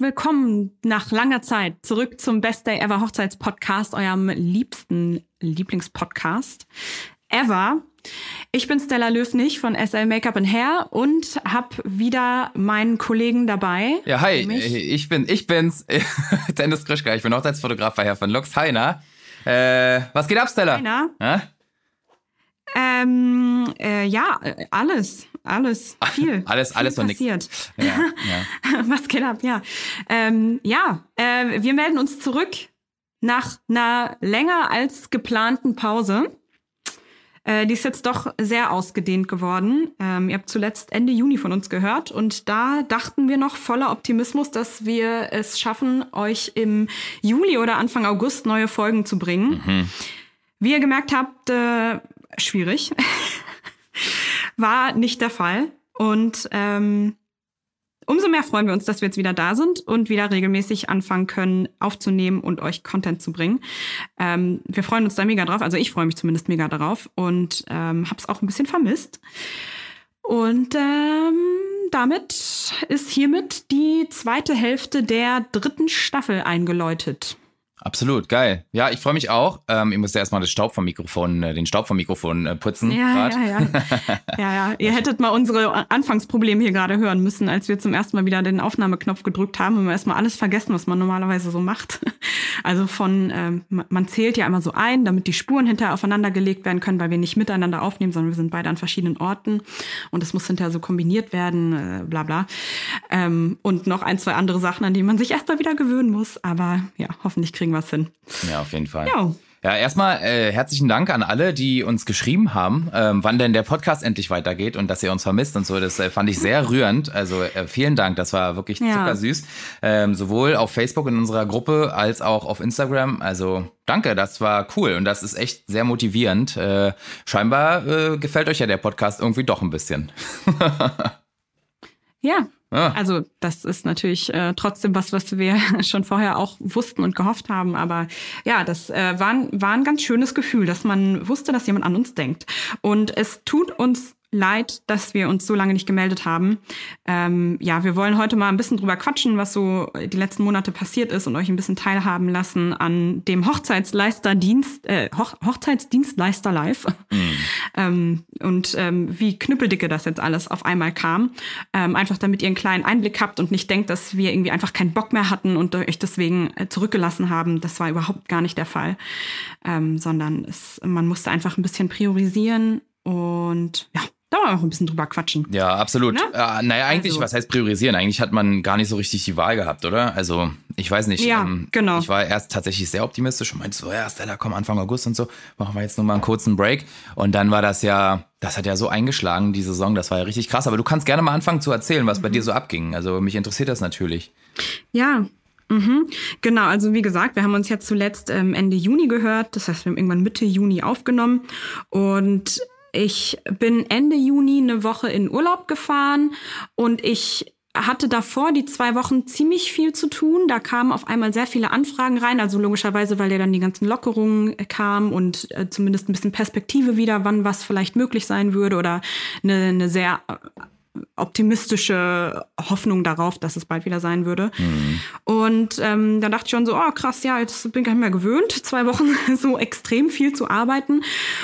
Herzlich willkommen nach langer Zeit zurück zum Best Day Ever Hochzeitspodcast, eurem liebsten Lieblingspodcast ever. Ich bin Stella Löfnig von SL Make-up and Hair und habe wieder meinen Kollegen dabei. Ja, hi, ich bin, ich bin's, Dennis Krischka, ich bin Hochzeitsfotograf bei Herr von Lux. Hi, na? Äh, was geht ab, Stella? Hi, na? Ja? Ähm, äh, ja, alles, alles, viel. alles, alles viel und passiert. Ja, ja. Was geht ab, ja. Ähm, ja, äh, wir melden uns zurück nach einer länger als geplanten Pause. Äh, die ist jetzt doch sehr ausgedehnt geworden. Ähm, ihr habt zuletzt Ende Juni von uns gehört und da dachten wir noch voller Optimismus, dass wir es schaffen, euch im Juli oder Anfang August neue Folgen zu bringen. Mhm. Wie ihr gemerkt habt, äh, schwierig. War nicht der Fall. Und ähm, umso mehr freuen wir uns, dass wir jetzt wieder da sind und wieder regelmäßig anfangen können, aufzunehmen und euch Content zu bringen. Ähm, wir freuen uns da mega drauf. Also ich freue mich zumindest mega darauf und ähm, habe es auch ein bisschen vermisst. Und ähm, damit ist hiermit die zweite Hälfte der dritten Staffel eingeläutet. Absolut, geil. Ja, ich freue mich auch. Ähm, ich musste erstmal das Staub vom Mikrofon, äh, den Staub vom Mikrofon äh, putzen. Ja, ja, ja. ja, ja. Ihr hättet mal unsere Anfangsprobleme hier gerade hören müssen, als wir zum ersten Mal wieder den Aufnahmeknopf gedrückt haben und wir erstmal alles vergessen, was man normalerweise so macht. Also von, ähm, man zählt ja einmal so ein, damit die Spuren hinterher aufeinander gelegt werden können, weil wir nicht miteinander aufnehmen, sondern wir sind beide an verschiedenen Orten und es muss hinterher so kombiniert werden, äh, bla bla. Ähm, und noch ein, zwei andere Sachen, an die man sich erstmal wieder gewöhnen muss. Aber ja, hoffentlich kriegen kriegen wir es hin. Ja, auf jeden Fall. Ja. Ja, erstmal äh, herzlichen Dank an alle, die uns geschrieben haben, ähm, wann denn der Podcast endlich weitergeht und dass ihr uns vermisst und so. Das äh, fand ich sehr rührend. Also äh, vielen Dank, das war wirklich ja. zuckersüß. Ähm, sowohl auf Facebook in unserer Gruppe als auch auf Instagram. Also danke, das war cool und das ist echt sehr motivierend. Äh, scheinbar äh, gefällt euch ja der Podcast irgendwie doch ein bisschen. ja, Also das ist natürlich äh, trotzdem was, was wir schon vorher auch wussten und gehofft haben. Aber ja, das äh, war, war ein ganz schönes Gefühl, dass man wusste, dass jemand an uns denkt. Und es tut uns leid, dass wir uns so lange nicht gemeldet haben. Ähm, ja, wir wollen heute mal ein bisschen drüber quatschen, was so die letzten Monate passiert ist und euch ein bisschen teilhaben lassen an dem Hochzeitsleisterdienst, äh, Hoch Hochzeitsdienstleister live. Mhm. ähm, und ähm, wie knüppeldicke das jetzt alles auf einmal kam. Ähm, einfach damit ihr einen kleinen Einblick habt und nicht denkt, dass wir irgendwie einfach keinen Bock mehr hatten und euch deswegen äh, zurückgelassen haben. Das war überhaupt gar nicht der Fall. Ähm, sondern es, man musste einfach ein bisschen priorisieren und ja, da wir auch ein bisschen drüber quatschen. Ja, absolut. Ne? Äh, naja, eigentlich, also. was heißt priorisieren? Eigentlich hat man gar nicht so richtig die Wahl gehabt, oder? Also, ich weiß nicht. Ja, ähm, genau. Ich war erst tatsächlich sehr optimistisch und meinte so, ja, Stella, komm, Anfang August und so, machen wir jetzt nur mal einen kurzen Break. Und dann war das ja, das hat ja so eingeschlagen, die Saison, das war ja richtig krass. Aber du kannst gerne mal anfangen zu erzählen, was mhm. bei dir so abging. Also, mich interessiert das natürlich. Ja, Mhm, genau, also wie gesagt, wir haben uns jetzt zuletzt ähm, Ende Juni gehört. Das heißt, wir haben irgendwann Mitte Juni aufgenommen. Und ich bin Ende Juni eine Woche in Urlaub gefahren und ich hatte davor die zwei Wochen ziemlich viel zu tun. Da kamen auf einmal sehr viele Anfragen rein, also logischerweise, weil ja dann die ganzen Lockerungen kamen und äh, zumindest ein bisschen Perspektive wieder, wann was vielleicht möglich sein würde oder eine, eine sehr optimistische Hoffnung darauf, dass es bald wieder sein würde. Mhm. Und ähm, dann dachte ich schon so, oh krass, ja, jetzt bin ich gar nicht mehr gewöhnt, zwei Wochen so extrem viel zu arbeiten.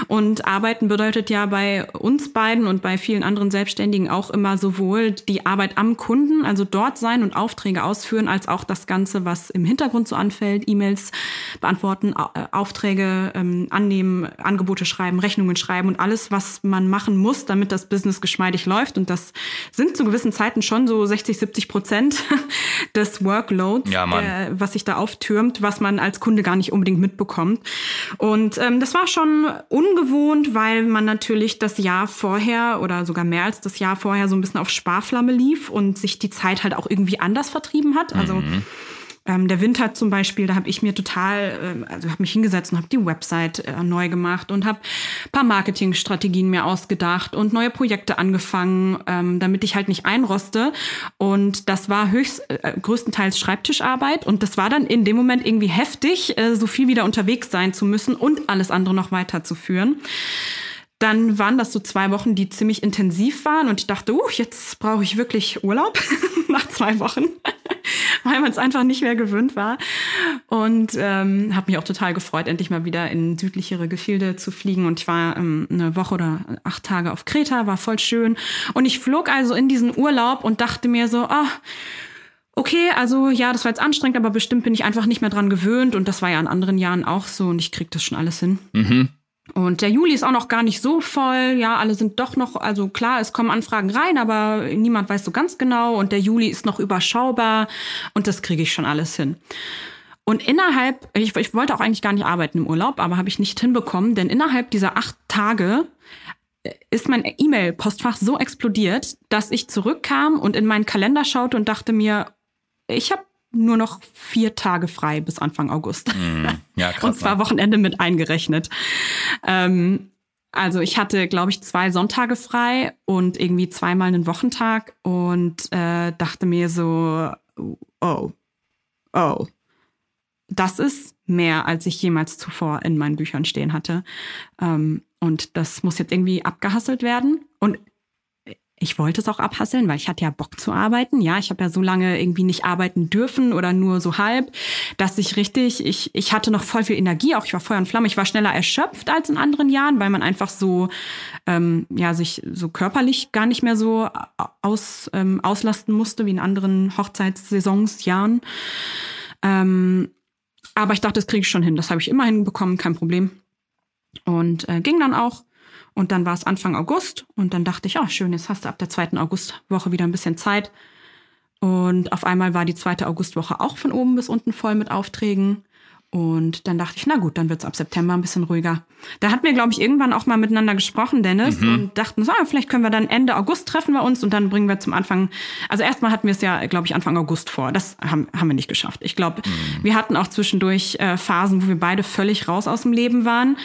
Und arbeiten bedeutet ja bei uns beiden und bei vielen anderen Selbstständigen auch immer sowohl die Arbeit am Kunden, also dort sein und Aufträge ausführen, als auch das Ganze, was im Hintergrund so anfällt, E-Mails beantworten, äh, Aufträge ähm, annehmen, Angebote schreiben, Rechnungen schreiben und alles, was man machen muss, damit das Business geschmeidig läuft. Und das sind zu gewissen Zeiten schon so 60, 70 Prozent des Workloads, ja, der, was sich da auftürmt, was man als Kunde gar nicht unbedingt mitbekommt. Und ähm, das war schon ungewohnt, weil man natürlich das Jahr vorher oder sogar mehr als das Jahr vorher so ein bisschen auf Sparflamme lief und sich die Zeit halt auch irgendwie anders vertrieben hat. Also mhm. Ähm, der Winter zum Beispiel, da habe ich mir total, äh, also habe mich hingesetzt und habe die Website äh, neu gemacht und habe paar Marketingstrategien mir ausgedacht und neue Projekte angefangen, ähm, damit ich halt nicht einroste. Und das war höchst äh, größtenteils Schreibtischarbeit und das war dann in dem Moment irgendwie heftig, äh, so viel wieder unterwegs sein zu müssen und alles andere noch weiterzuführen. dann waren das so zwei Wochen, die ziemlich intensiv waren und ich dachte, uh, jetzt brauche ich wirklich Urlaub nach zwei Wochen, weil man es einfach nicht mehr gewöhnt war. Und ähm, habe mich auch total gefreut, endlich mal wieder in südlichere Gefilde zu fliegen. Und ich war ähm, eine Woche oder acht Tage auf Kreta, war voll schön. Und ich flog also in diesen Urlaub und dachte mir so, ah, oh, okay, also ja, das war jetzt anstrengend, aber bestimmt bin ich einfach nicht mehr dran gewöhnt. Und das war ja in anderen Jahren auch so und ich krieg das schon alles hin. Mhm. Und der Juli ist auch noch gar nicht so voll. Ja, alle sind doch noch, also klar, es kommen Anfragen rein, aber niemand weiß so ganz genau. Und der Juli ist noch überschaubar und das kriege ich schon alles hin. Und innerhalb, ich, ich wollte auch eigentlich gar nicht arbeiten im Urlaub, aber habe ich nicht hinbekommen, denn innerhalb dieser acht Tage äh, ist mein E-Mail-Postfach so explodiert, dass ich zurückkam und in meinen Kalender schaute und dachte mir, ich habe nur noch vier Tage frei bis Anfang August. Mm, ja, krass, Und zwar ne? Wochenende mit eingerechnet. Ähm, also ich hatte, glaube ich, zwei Sonntage frei und irgendwie zweimal einen Wochentag und äh, dachte mir so, oh, oh, das ist mehr, als ich jemals zuvor in meinen Büchern stehen hatte. Ähm, und das muss jetzt irgendwie abgehasselt werden. Und ich wollte es auch abhasseln, weil ich hatte ja Bock zu arbeiten. Ja, ich habe ja so lange irgendwie nicht arbeiten dürfen oder nur so halb, dass ich richtig, ich, ich hatte noch voll viel Energie, auch ich war Feuer und Flamme. Ich war schneller erschöpft als in anderen Jahren, weil man einfach so, ähm, ja, sich so körperlich gar nicht mehr so aus, ähm, auslasten musste wie in anderen Hochzeitssaisons, Jahren. Ähm, aber ich dachte, das kriege ich schon hin. Das habe ich immer hinbekommen, kein Problem. Und äh, ging dann auch. Und dann war es Anfang August und dann dachte ich, oh schön, jetzt hast du ab der zweiten Augustwoche wieder ein bisschen Zeit. Und auf einmal war die zweite Augustwoche auch von oben bis unten voll mit Aufträgen. Und dann dachte ich, na gut, dann wird es ab September ein bisschen ruhiger. Da hatten wir, glaube ich, irgendwann auch mal miteinander gesprochen, Dennis, mhm. und dachten, so, ah, vielleicht können wir dann Ende August treffen wir uns und dann bringen wir zum Anfang. Also erstmal hatten wir es ja, glaube ich, Anfang August vor. Das haben, haben wir nicht geschafft. Ich glaube, mhm. wir hatten auch zwischendurch äh, Phasen, wo wir beide völlig raus aus dem Leben waren.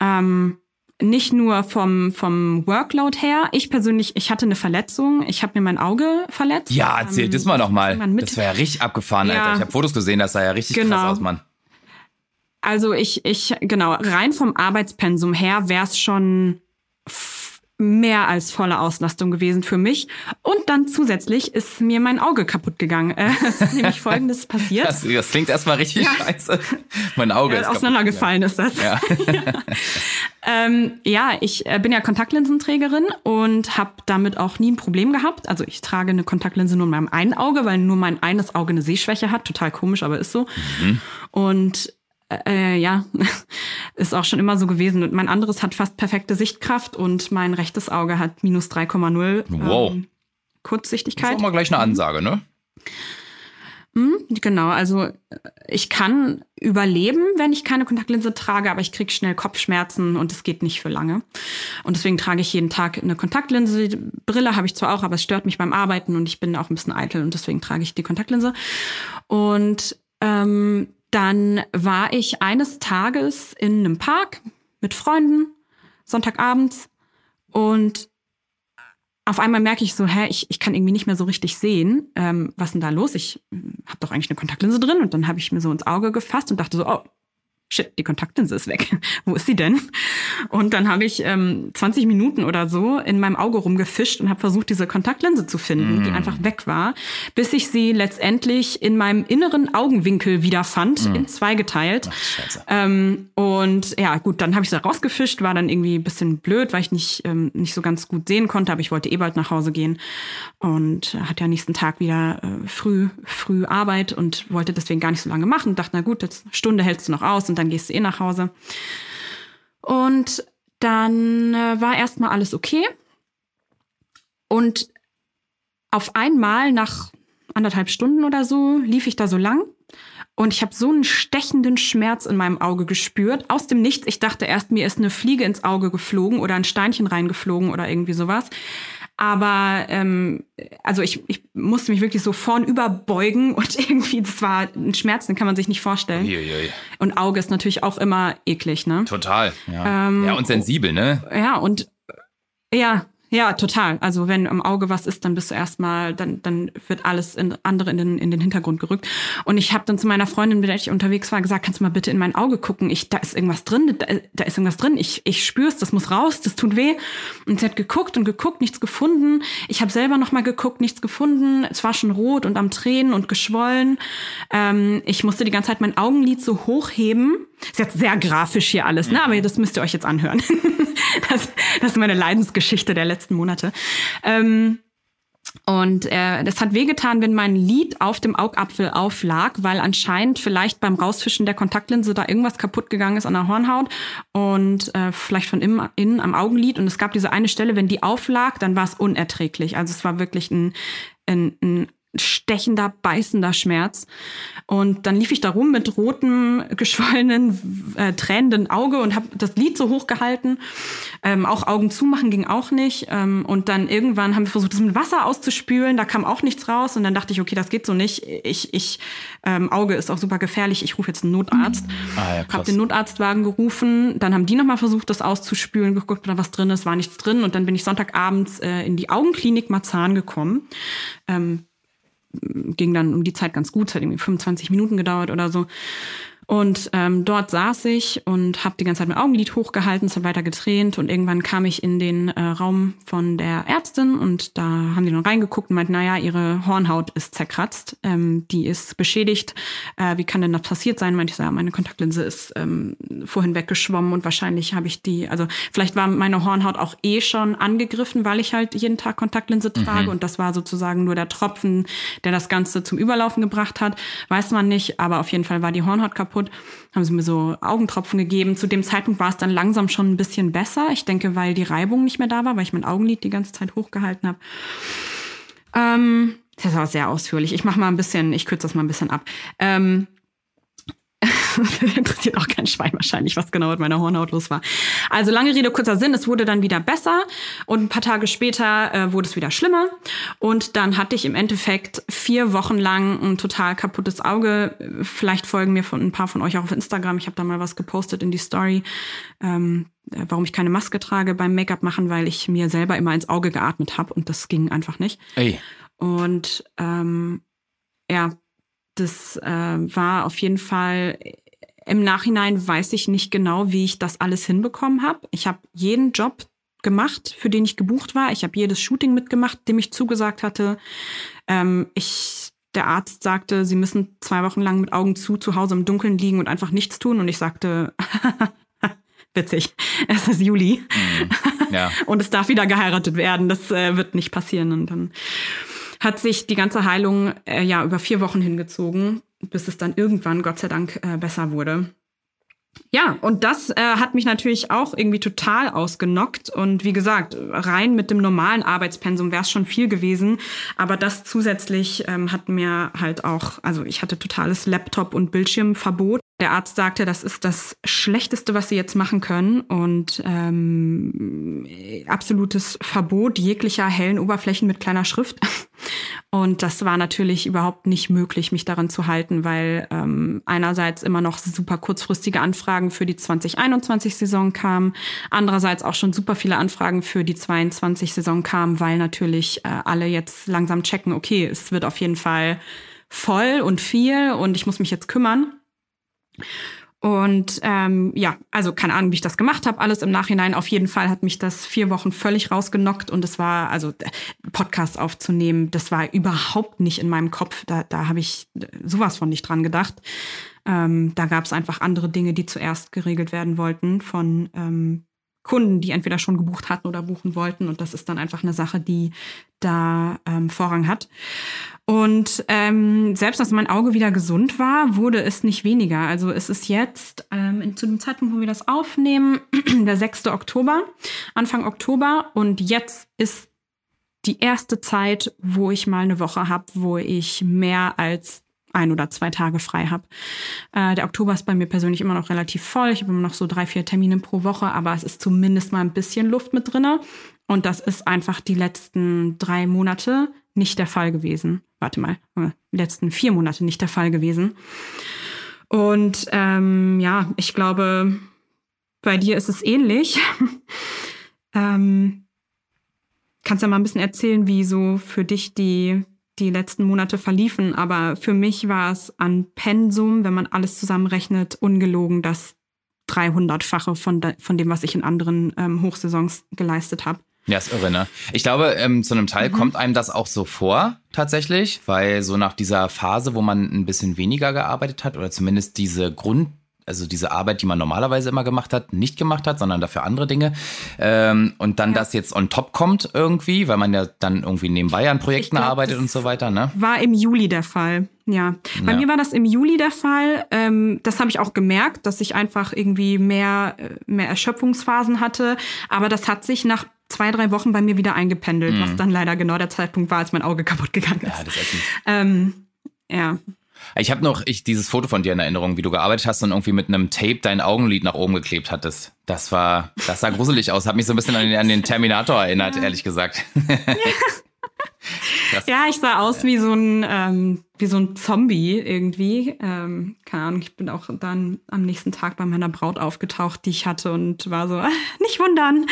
Ähm, nicht nur vom, vom Workload her. Ich persönlich, ich hatte eine Verletzung. Ich habe mir mein Auge verletzt. Ja, erzähl ähm, das mal noch mal. Das war ja richtig abgefahren, ja. Alter. Ich habe Fotos gesehen, das sah ja richtig genau. krass aus, Mann. Also ich, ich, genau, rein vom Arbeitspensum her wäre es schon mehr als volle Auslastung gewesen für mich. Und dann zusätzlich ist mir mein Auge kaputt gegangen. Äh, es ist nämlich folgendes passiert. Das, das klingt erstmal richtig ja. scheiße. Mein Auge ja, ist auseinandergefallen ist das. Ja, ja. ähm, ja ich äh, bin ja Kontaktlinsenträgerin und habe damit auch nie ein Problem gehabt. Also ich trage eine Kontaktlinse nur in meinem einen Auge, weil nur mein eines Auge eine Sehschwäche hat. Total komisch, aber ist so. Mhm. Und äh, ja, ist auch schon immer so gewesen. Und mein anderes hat fast perfekte Sichtkraft und mein rechtes Auge hat minus 3,0. Wow. Ähm, Kurzsichtigkeit. Das ist auch mal gleich eine Ansage, ne? Hm, genau, also ich kann überleben, wenn ich keine Kontaktlinse trage, aber ich kriege schnell Kopfschmerzen und es geht nicht für lange. Und deswegen trage ich jeden Tag eine Kontaktlinse. Die Brille habe ich zwar auch, aber es stört mich beim Arbeiten und ich bin auch ein bisschen eitel und deswegen trage ich die Kontaktlinse. Und ähm, dann war ich eines Tages in einem Park mit Freunden, Sonntagabends, und auf einmal merke ich so, hä, ich, ich kann irgendwie nicht mehr so richtig sehen, ähm, was denn da los? Ich hm, habe doch eigentlich eine Kontaktlinse drin und dann habe ich mir so ins Auge gefasst und dachte so, oh, shit, die Kontaktlinse ist weg. Wo ist sie denn? Und dann habe ich ähm, 20 Minuten oder so in meinem Auge rumgefischt und habe versucht, diese Kontaktlinse zu finden, mm. die einfach weg war, bis ich sie letztendlich in meinem inneren Augenwinkel wiederfand, mm. in zwei geteilt. Ach, ähm, und ja, gut, dann habe ich sie rausgefischt, war dann irgendwie ein bisschen blöd, weil ich nicht, ähm, nicht so ganz gut sehen konnte, aber ich wollte eh bald nach Hause gehen und hatte ja nächsten Tag wieder äh, früh, früh Arbeit und wollte deswegen gar nicht so lange machen. Dachte, na gut, jetzt eine Stunde hältst du noch aus und dann gehst du eh nach Hause. Und dann äh, war erstmal alles okay. Und auf einmal nach anderthalb Stunden oder so lief ich da so lang und ich habe so einen stechenden Schmerz in meinem Auge gespürt. Aus dem Nichts. Ich dachte erst, mir ist eine Fliege ins Auge geflogen oder ein Steinchen reingeflogen oder irgendwie sowas. Aber ähm, also ich, ich musste mich wirklich so vorn überbeugen und irgendwie, das war ein Schmerz, den kann man sich nicht vorstellen. Uiuiui. Und Auge ist natürlich auch immer eklig, ne? Total, ja. Ähm, ja, und sensibel, ne? Ja, und ja, Ja, total. Also wenn im Auge was ist, dann bist du erstmal, dann, dann wird alles in, andere in den, in den Hintergrund gerückt. Und ich habe dann zu meiner Freundin, mit der ich unterwegs war, gesagt, kannst du mal bitte in mein Auge gucken? Ich, da ist irgendwas drin, da, da ist irgendwas drin. Ich, ich spür's, das muss raus, das tut weh. Und sie hat geguckt und geguckt, nichts gefunden. Ich habe selber noch mal geguckt, nichts gefunden. Es war schon rot und am Tränen und geschwollen. Ähm, ich musste die ganze Zeit mein Augenlid so hochheben. Ist jetzt sehr grafisch hier alles, ne? Aber das müsst ihr euch jetzt anhören. das, das ist meine Leidensgeschichte der letzten Monate. Ähm, und äh, das hat wehgetan, wenn mein Lid auf dem Augapfel auflag, weil anscheinend vielleicht beim Rausfischen der Kontaktlinse da irgendwas kaputt gegangen ist an der Hornhaut und äh, vielleicht von innen, innen am Augenlid. Und es gab diese eine Stelle, wenn die auflag, dann war es unerträglich. Also es war wirklich ein, ein, ein stechender, beißender Schmerz. Und dann lief ich da rum mit rotem, geschwollenen, äh, tränenden Auge und habe das Lied so hochgehalten. Ähm, auch Augen zumachen ging auch nicht. Ähm, und dann irgendwann haben wir versucht, das mit Wasser auszuspülen. Da kam auch nichts raus. Und dann dachte ich, okay, das geht so nicht. Ich, ich, ähm, Auge ist auch super gefährlich. Ich rufe jetzt einen Notarzt. Ah, ja, habe den Notarztwagen gerufen. Dann haben die nochmal versucht, das auszuspülen, geguckt, ob da was drin ist, war nichts drin. Und dann bin ich Sonntagabends äh, in die Augenklinik Marzahn gekommen. Ähm, ging dann um die Zeit ganz gut, es hat irgendwie 25 Minuten gedauert oder so. Und ähm, dort saß ich und habe die ganze Zeit mein Augenlid hochgehalten, es hat weiter getränt und irgendwann kam ich in den äh, Raum von der Ärztin und da haben die dann reingeguckt und meinten, naja, ihre Hornhaut ist zerkratzt, ähm, die ist beschädigt. Äh, wie kann denn das passiert sein? Meinte ich, ja, meine Kontaktlinse ist ähm, vorhin weggeschwommen und wahrscheinlich habe ich die, also vielleicht war meine Hornhaut auch eh schon angegriffen, weil ich halt jeden Tag Kontaktlinse trage mhm. und das war sozusagen nur der Tropfen, der das Ganze zum Überlaufen gebracht hat. Weiß man nicht, aber auf jeden Fall war die Hornhaut kaputt kaputt. Haben sie mir so Augentropfen gegeben. Zu dem Zeitpunkt war es dann langsam schon ein bisschen besser. Ich denke, weil die Reibung nicht mehr da war, weil ich mein Augenlid die ganze Zeit hochgehalten habe. Ähm, das war sehr ausführlich. Ich mache mal ein bisschen, ich kürze das mal ein bisschen ab. Ähm, interessiert auch kein Schwein wahrscheinlich, was genau mit meiner Hornhaut los war. Also lange Rede, kurzer Sinn, es wurde dann wieder besser und ein paar Tage später äh, wurde es wieder schlimmer und dann hatte ich im Endeffekt vier Wochen lang ein total kaputtes Auge. Vielleicht folgen mir von ein paar von euch auch auf Instagram. Ich habe da mal was gepostet in die Story. Ähm, äh, warum ich keine Maske trage beim Make-up machen, weil ich mir selber immer ins Auge geatmet habe und das ging einfach nicht. Ey. Und ähm, ja, das äh, war auf jeden Fall im Nachhinein weiß ich nicht genau, wie ich das alles hinbekommen habe. Ich habe jeden Job gemacht, für den ich gebucht war. Ich habe jedes Shooting mitgemacht, dem ich zugesagt hatte. Ähm, ich, der Arzt sagte, sie müssen zwei Wochen lang mit Augen zu zu Hause im Dunkeln liegen und einfach nichts tun. Und ich sagte, witzig, es ist Juli. Mm, ja. und es darf wieder geheiratet werden. Das äh, wird nicht passieren. Und dann hat sich die ganze Heilung äh, ja über vier Wochen hingezogen bis es dann irgendwann, Gott sei Dank, äh, besser wurde. Ja, und das äh, hat mich natürlich auch irgendwie total ausgenockt. Und wie gesagt, rein mit dem normalen Arbeitspensum wäre es schon viel gewesen. Aber das zusätzlich ähm, hat mir halt auch, also ich hatte totales Laptop- und Bildschirmverbot. Der Arzt sagte, das ist das Schlechteste, was sie jetzt machen können. Und ähm, absolutes Verbot jeglicher hellen Oberflächen mit kleiner Schrift. Und das war natürlich überhaupt nicht möglich, mich daran zu halten, weil ähm, einerseits immer noch super kurzfristige Anfragen für die 2021-Saison kamen, andererseits auch schon super viele Anfragen für die 22-Saison kamen, weil natürlich äh, alle jetzt langsam checken, okay, es wird auf jeden Fall voll und viel und ich muss mich jetzt kümmern. Und ähm, ja, also keine Ahnung, wie ich das gemacht habe. Alles im Nachhinein. Auf jeden Fall hat mich das vier Wochen völlig rausgenockt und es war, also Podcast aufzunehmen, das war überhaupt nicht in meinem Kopf. Da, da habe ich sowas von nicht dran gedacht. Ähm, da gab es einfach andere Dinge, die zuerst geregelt werden wollten von ähm, Kunden, die entweder schon gebucht hatten oder buchen wollten. Und das ist dann einfach eine Sache, die da ähm, Vorrang hat. Und ähm, selbst als mein Auge wieder gesund war, wurde es nicht weniger. Also es ist jetzt ähm, zu dem Zeitpunkt, wo wir das aufnehmen, der 6. Oktober, Anfang Oktober. Und jetzt ist die erste Zeit, wo ich mal eine Woche habe, wo ich mehr als ein oder zwei Tage frei habe. Äh, der Oktober ist bei mir persönlich immer noch relativ voll. Ich habe immer noch so drei, vier Termine pro Woche, aber es ist zumindest mal ein bisschen Luft mit drinne. Und das ist einfach die letzten drei Monate nicht der Fall gewesen. Warte mal, äh, letzten vier Monate nicht der Fall gewesen. Und ähm, ja, ich glaube, bei dir ist es ähnlich. ähm, kannst ja mal ein bisschen erzählen, wie so für dich die, die letzten Monate verliefen. Aber für mich war es an Pensum, wenn man alles zusammenrechnet, ungelogen das 300-fache von, von dem, was ich in anderen ähm, Hochsaisons geleistet habe. Ja, ist irre, ne? Ich glaube, ähm, zu einem Teil mhm. kommt einem das auch so vor, tatsächlich, weil so nach dieser Phase, wo man ein bisschen weniger gearbeitet hat oder zumindest diese Grund also diese Arbeit, die man normalerweise immer gemacht hat, nicht gemacht hat, sondern dafür andere Dinge. Ähm, und dann ja. das jetzt on top kommt irgendwie, weil man ja dann irgendwie nebenbei an Projekten glaub, arbeitet und so weiter. Ne? War im Juli der Fall. Ja, bei ja. mir war das im Juli der Fall. Ähm, das habe ich auch gemerkt, dass ich einfach irgendwie mehr, äh, mehr Erschöpfungsphasen hatte. Aber das hat sich nach zwei, drei Wochen bei mir wieder eingependelt, mhm. was dann leider genau der Zeitpunkt war, als mein Auge kaputt gegangen ist. Ja, das ist ähm, ja. Ich habe noch ich, dieses Foto von dir in Erinnerung, wie du gearbeitet hast und irgendwie mit einem Tape dein Augenlid nach oben geklebt hattest. Das war, das sah gruselig aus. Hat mich so ein bisschen an den, an den Terminator erinnert, ja. ehrlich gesagt. Ja. ja, ich sah aus wie so ein, ähm, wie so ein Zombie irgendwie. Ähm, keine Ahnung, ich bin auch dann am nächsten Tag bei meiner Braut aufgetaucht, die ich hatte und war so, nicht wundern,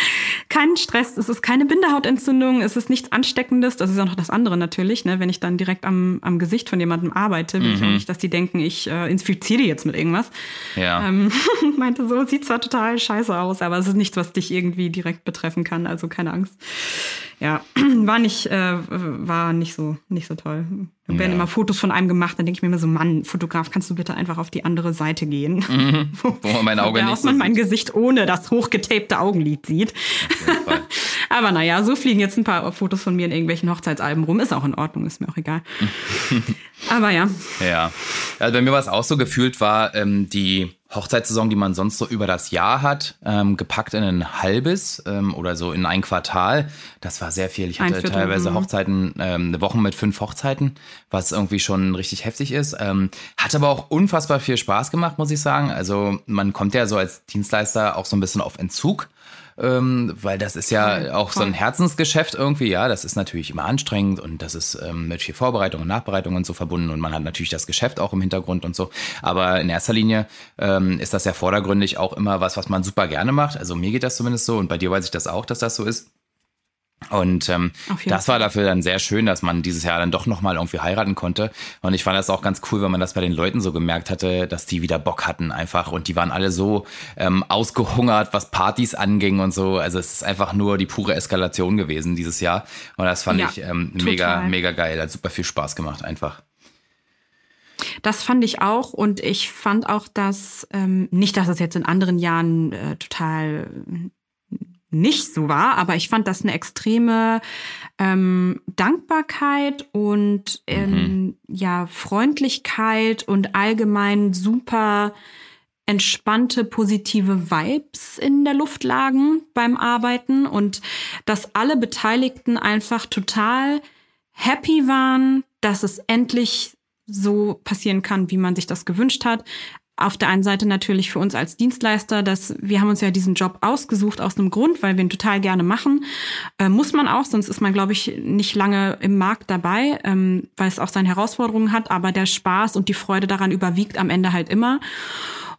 kein Stress, es ist keine Bindehautentzündung, es ist nichts Ansteckendes. Das ist auch noch das andere natürlich, ne? wenn ich dann direkt am, am Gesicht von jemandem arbeite, will mhm. ich auch nicht, dass die denken, ich äh, infiziere jetzt mit irgendwas. Ja. Ähm, meinte so, sieht zwar total scheiße aus, aber es ist nichts, was dich irgendwie direkt betreffen kann, also keine Angst. Ja, war nicht, äh, war nicht so, nicht so toll. Da werden ja. immer Fotos von einem gemacht, dann denke ich mir immer so, Mann, Fotograf, kannst du bitte einfach auf die andere Seite gehen? Mhm. Wo man mein Auge nicht so man mein Gesicht ohne das hochgetapte Augenlid sieht. Aber naja, so fliegen jetzt ein paar Fotos von mir in irgendwelchen Hochzeitsalben rum. Ist auch in Ordnung, ist mir auch egal. Aber ja. Ja. Also bei mir war es auch so gefühlt, war ähm, die Hochzeitssaison, die man sonst so über das Jahr hat, ähm, gepackt in ein halbes ähm, oder so in ein Quartal. Das war sehr viel. Ich hatte teilweise mhm. Hochzeiten, ähm, eine Woche mit fünf Hochzeiten, was irgendwie schon richtig heftig ist. Ähm, hat aber auch unfassbar viel Spaß gemacht, muss ich sagen. Also man kommt ja so als Dienstleister auch so ein bisschen auf Entzug ähm, weil das ist ja auch so ein Herzensgeschäft irgendwie, ja, das ist natürlich immer anstrengend und das ist ähm, mit viel Vorbereitung und Nachbereitung und so verbunden und man hat natürlich das Geschäft auch im Hintergrund und so, aber in erster Linie ähm, ist das ja vordergründig auch immer was, was man super gerne macht, also mir geht das zumindest so und bei dir weiß ich das auch, dass das so ist. Und ähm, das war dafür dann sehr schön, dass man dieses Jahr dann doch nochmal irgendwie heiraten konnte. Und ich fand das auch ganz cool, wenn man das bei den Leuten so gemerkt hatte, dass die wieder Bock hatten einfach. Und die waren alle so ähm, ausgehungert, was Partys anging und so. Also es ist einfach nur die pure Eskalation gewesen dieses Jahr. Und das fand ja, ich ähm, mega, mega geil. Hat super viel Spaß gemacht einfach. Das fand ich auch und ich fand auch, dass ähm, nicht, dass es jetzt in anderen Jahren äh, total nicht so war, aber ich fand das eine extreme ähm, Dankbarkeit und ähm, mhm. ja Freundlichkeit und allgemein super entspannte, positive Vibes in der Luft lagen beim Arbeiten und dass alle Beteiligten einfach total happy waren, dass es endlich so passieren kann, wie man sich das gewünscht hat auf der einen Seite natürlich für uns als Dienstleister, dass wir haben uns ja diesen Job ausgesucht aus einem Grund, weil wir ihn total gerne machen. Äh, muss man auch, sonst ist man, glaube ich, nicht lange im Markt dabei, ähm, weil es auch seine Herausforderungen hat. Aber der Spaß und die Freude daran überwiegt am Ende halt immer.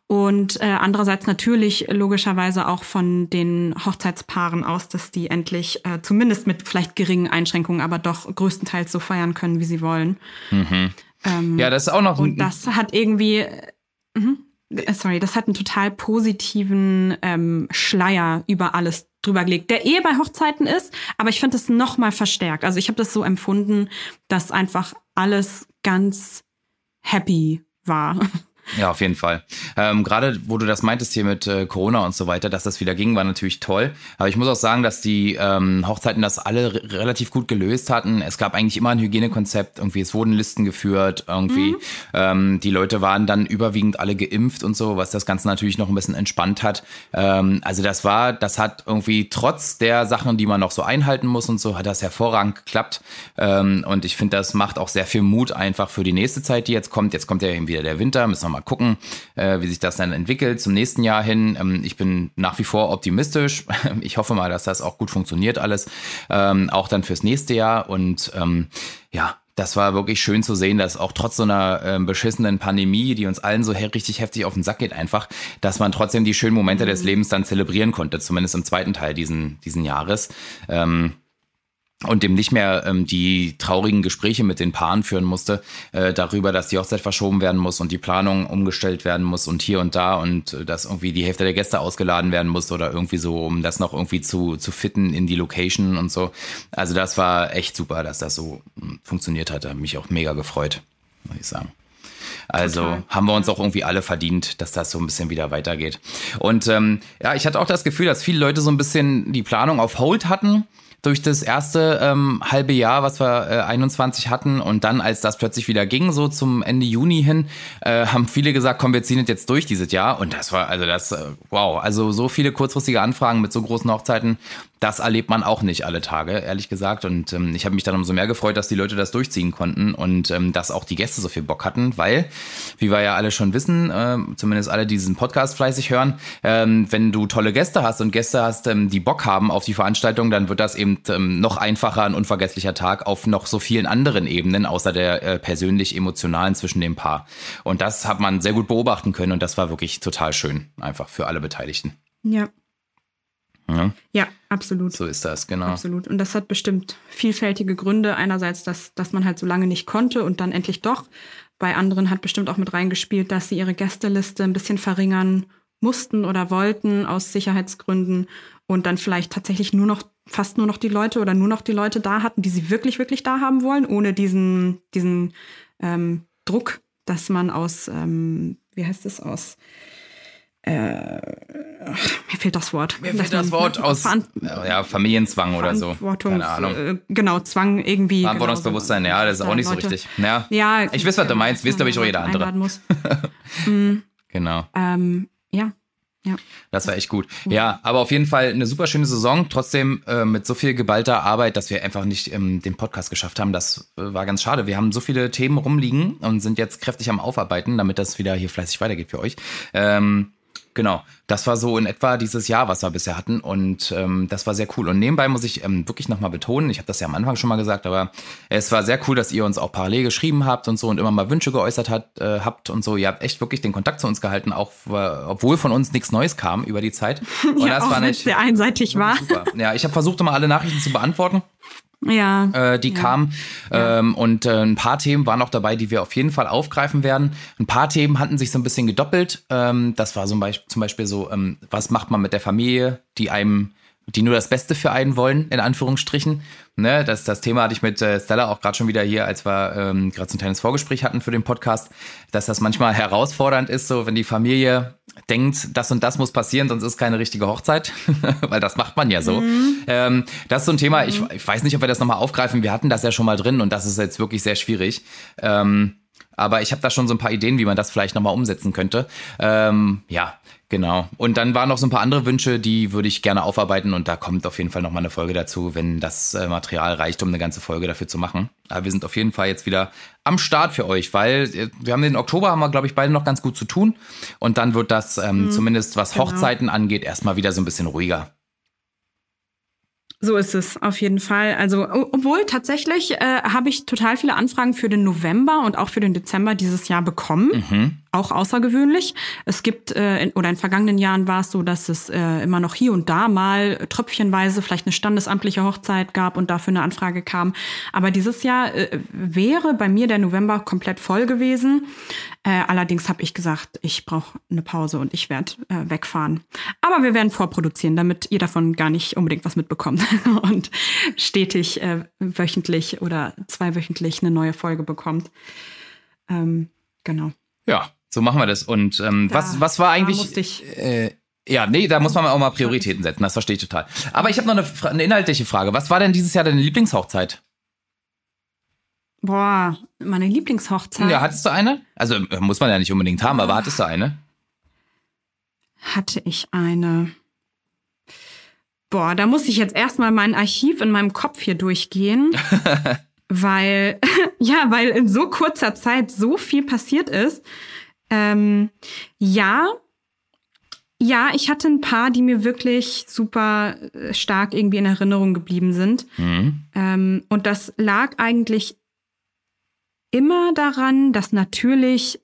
Und äh, andererseits natürlich logischerweise auch von den Hochzeitspaaren aus, dass die endlich äh, zumindest mit vielleicht geringen Einschränkungen, aber doch größtenteils so feiern können, wie sie wollen. Mhm. Ähm, ja, das ist auch noch. Und das hat irgendwie Mhm. Äh, sorry, das hat einen total positiven ähm, Schleier über alles drüber gelegt, der eh bei Hochzeiten ist, aber ich finde es noch mal verstärkt. Also ich habe das so empfunden, dass einfach alles ganz happy war. Ja, auf jeden Fall. Ähm, Gerade wo du das meintest hier mit äh, Corona und so weiter, dass das wieder ging, war natürlich toll. Aber ich muss auch sagen, dass die ähm, Hochzeiten das alle relativ gut gelöst hatten. Es gab eigentlich immer ein Hygienekonzept. Irgendwie, es wurden Listen geführt. Irgendwie, mhm. ähm, die Leute waren dann überwiegend alle geimpft und so, was das Ganze natürlich noch ein bisschen entspannt hat. Ähm, also das war, das hat irgendwie trotz der Sachen, die man noch so einhalten muss und so, hat das hervorragend geklappt. Ähm, und ich finde, das macht auch sehr viel Mut einfach für die nächste Zeit, die jetzt kommt. Jetzt kommt ja eben wieder der Winter, müssen wir mal gucken, äh, wie sich das dann entwickelt zum nächsten Jahr hin. Ähm, ich bin nach wie vor optimistisch. Ich hoffe mal, dass das auch gut funktioniert alles, ähm, auch dann fürs nächste Jahr. Und ähm, ja, das war wirklich schön zu sehen, dass auch trotz so einer äh, beschissenen Pandemie, die uns allen so he richtig heftig auf den Sack geht, einfach, dass man trotzdem die schönen Momente mhm. des Lebens dann zelebrieren konnte, zumindest im zweiten Teil diesen, diesen Jahres. Ähm, und dem nicht mehr ähm, die traurigen Gespräche mit den Paaren führen musste, äh, darüber, dass die Hochzeit verschoben werden muss und die Planung umgestellt werden muss und hier und da und äh, dass irgendwie die Hälfte der Gäste ausgeladen werden muss oder irgendwie so, um das noch irgendwie zu, zu fitten in die Location und so. Also das war echt super, dass das so hm, funktioniert hat. Da hat mich auch mega gefreut, muss ich sagen. Also Total. haben wir uns auch irgendwie alle verdient, dass das so ein bisschen wieder weitergeht. Und ähm, ja, ich hatte auch das Gefühl, dass viele Leute so ein bisschen die Planung auf Hold hatten durch das erste ähm, halbe Jahr, was wir äh, 21 hatten und dann, als das plötzlich wieder ging, so zum Ende Juni hin, äh, haben viele gesagt, komm, wir ziehen es jetzt durch dieses Jahr. Und das war, also das, äh, wow, also so viele kurzfristige Anfragen mit so großen Hochzeiten, das erlebt man auch nicht alle Tage, ehrlich gesagt. Und ähm, ich habe mich dann umso mehr gefreut, dass die Leute das durchziehen konnten und ähm, dass auch die Gäste so viel Bock hatten, weil, wie wir ja alle schon wissen, äh, zumindest alle, die diesen Podcast fleißig hören, ähm, wenn du tolle Gäste hast und Gäste hast, ähm, die Bock haben auf die Veranstaltung, dann wird das eben ähm, noch einfacher, ein unvergesslicher Tag auf noch so vielen anderen Ebenen, außer der äh, persönlich emotionalen zwischen dem Paar. Und das hat man sehr gut beobachten können und das war wirklich total schön, einfach für alle Beteiligten. Ja. Ja. ja, absolut. So ist das, genau. Absolut. Und das hat bestimmt vielfältige Gründe. Einerseits, dass, dass man halt so lange nicht konnte und dann endlich doch. Bei anderen hat bestimmt auch mit reingespielt, dass sie ihre Gästeliste ein bisschen verringern mussten oder wollten aus Sicherheitsgründen und dann vielleicht tatsächlich nur noch fast nur noch die Leute oder nur noch die Leute da hatten, die sie wirklich, wirklich da haben wollen, ohne diesen, diesen ähm, Druck, dass man aus, ähm, wie heißt es, aus äh, mir fehlt das Wort. Mir fehlt das Wort aus ja, Familienzwang oder so. Keine Ahnung. Äh, genau, Zwang irgendwie. Verantwortungsbewusstsein, genau, ja, das ist auch nicht Leute, so richtig. Ja, ja ich weiß, was du meinst, wisst glaube ich auch jeder andere. Muss. mhm. Genau. Ähm, ja, ja. Das war echt gut. Ja, aber auf jeden Fall eine super schöne Saison. Trotzdem äh, mit so viel geballter Arbeit, dass wir einfach nicht ähm, den Podcast geschafft haben. Das äh, war ganz schade. Wir haben so viele Themen rumliegen und sind jetzt kräftig am Aufarbeiten, damit das wieder hier fleißig weitergeht für euch. Ähm, Genau, das war so in etwa dieses Jahr, was wir bisher hatten und ähm, das war sehr cool. Und nebenbei muss ich ähm, wirklich nochmal betonen, ich habe das ja am Anfang schon mal gesagt, aber es war sehr cool, dass ihr uns auch parallel geschrieben habt und so und immer mal Wünsche geäußert hat, äh, habt und so. Ihr habt echt wirklich den Kontakt zu uns gehalten, auch äh, obwohl von uns nichts Neues kam über die Zeit. Und ja, das auch war nicht sehr einseitig war. Super. Ja, ich habe versucht, immer alle Nachrichten zu beantworten ja, äh, die ja. kamen. Ähm, und äh, ein paar Themen waren auch dabei, die wir auf jeden Fall aufgreifen werden. Ein paar Themen hatten sich so ein bisschen gedoppelt. Ähm, das war so Beispiel, zum Beispiel so, ähm, was macht man mit der Familie, die einem die nur das Beste für einen wollen, in Anführungsstrichen. Ne, das, das Thema hatte ich mit äh, Stella auch gerade schon wieder hier, als wir ähm, gerade so ein kleines Vorgespräch hatten für den Podcast, dass das manchmal herausfordernd ist, so wenn die Familie denkt, das und das muss passieren, sonst ist keine richtige Hochzeit, weil das macht man ja so. Mhm. Ähm, das ist so ein Thema, mhm. ich, ich weiß nicht, ob wir das nochmal aufgreifen, wir hatten das ja schon mal drin und das ist jetzt wirklich sehr schwierig. Ähm, aber ich habe da schon so ein paar Ideen, wie man das vielleicht nochmal umsetzen könnte. Ähm, ja, Genau. Und dann waren noch so ein paar andere Wünsche, die würde ich gerne aufarbeiten und da kommt auf jeden Fall nochmal eine Folge dazu, wenn das äh, Material reicht, um eine ganze Folge dafür zu machen. Aber wir sind auf jeden Fall jetzt wieder am Start für euch, weil äh, wir haben den Oktober, haben wir, glaube ich, beide noch ganz gut zu tun. Und dann wird das ähm, mhm, zumindest, was genau. Hochzeiten angeht, erstmal wieder so ein bisschen ruhiger. So ist es auf jeden Fall. Also, obwohl tatsächlich äh, habe ich total viele Anfragen für den November und auch für den Dezember dieses Jahr bekommen. Mhm auch außergewöhnlich. Es gibt, äh, in, oder in vergangenen Jahren war es so, dass es äh, immer noch hier und da mal tröpfchenweise vielleicht eine standesamtliche Hochzeit gab und dafür eine Anfrage kam. Aber dieses Jahr äh, wäre bei mir der November komplett voll gewesen. Äh, allerdings habe ich gesagt, ich brauche eine Pause und ich werde äh, wegfahren. Aber wir werden vorproduzieren, damit ihr davon gar nicht unbedingt was mitbekommt und stetig äh, wöchentlich oder zweiwöchentlich eine neue Folge bekommt. Ähm, genau. Ja, so machen wir das. Und ähm, da, was, was war eigentlich. Ich, äh, ja, nee, da muss man auch mal Prioritäten setzen, das verstehe ich total. Aber ich habe noch eine, eine, inhaltliche Frage. Was war denn dieses Jahr deine Lieblingshochzeit? Boah, meine Lieblingshochzeit. Ja, hattest du eine? Also äh, muss man ja nicht unbedingt haben, aber hattest du eine? Hatte ich eine. Boah, da muss ich jetzt erstmal mein Archiv in meinem Kopf hier durchgehen. weil, ja, weil in so kurzer Zeit so viel passiert ist. Ähm, ja, ja, ich hatte ein paar, die mir wirklich super äh, stark irgendwie in Erinnerung geblieben sind. Mhm. Ähm, und das lag eigentlich immer daran, dass natürlich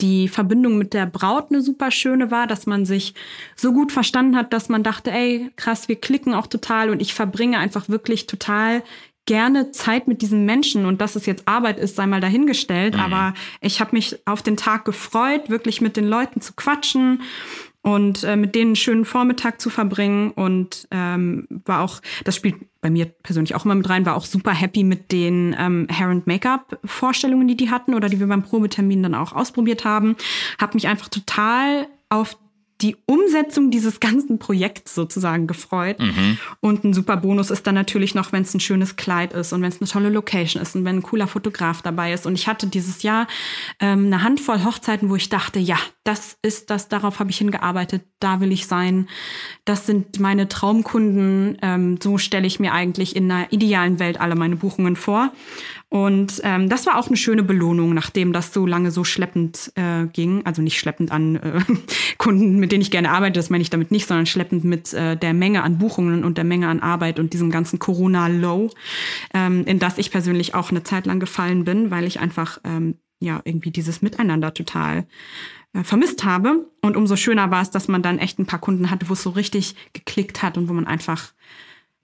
die Verbindung mit der Braut eine super schöne war, dass man sich so gut verstanden hat, dass man dachte, ey, krass, wir klicken auch total und ich verbringe einfach wirklich total gerne Zeit mit diesen Menschen und dass es jetzt Arbeit ist, sei mal dahingestellt. Mhm. Aber ich habe mich auf den Tag gefreut, wirklich mit den Leuten zu quatschen und äh, mit denen einen schönen Vormittag zu verbringen und ähm, war auch, das spielt bei mir persönlich auch immer mit rein, war auch super happy mit den ähm, Hair and Make-up Vorstellungen, die die hatten oder die wir beim Probetermin dann auch ausprobiert haben. Habe mich einfach total auf die Umsetzung dieses ganzen Projekts sozusagen gefreut. Mhm. Und ein super Bonus ist dann natürlich noch, wenn es ein schönes Kleid ist und wenn es eine tolle Location ist und wenn ein cooler Fotograf dabei ist. Und ich hatte dieses Jahr ähm, eine Handvoll Hochzeiten, wo ich dachte, ja, das ist das, darauf habe ich hingearbeitet, da will ich sein. Das sind meine Traumkunden. Ähm, so stelle ich mir eigentlich in einer idealen Welt alle meine Buchungen vor. Und ähm, das war auch eine schöne Belohnung, nachdem das so lange so schleppend äh, ging. Also nicht schleppend an äh, Kunden, mit denen ich gerne arbeite, das meine ich damit nicht, sondern schleppend mit äh, der Menge an Buchungen und der Menge an Arbeit und diesem ganzen Corona-Low, ähm, in das ich persönlich auch eine Zeit lang gefallen bin, weil ich einfach ähm, ja irgendwie dieses Miteinander total äh, vermisst habe. Und umso schöner war es, dass man dann echt ein paar Kunden hatte, wo es so richtig geklickt hat und wo man einfach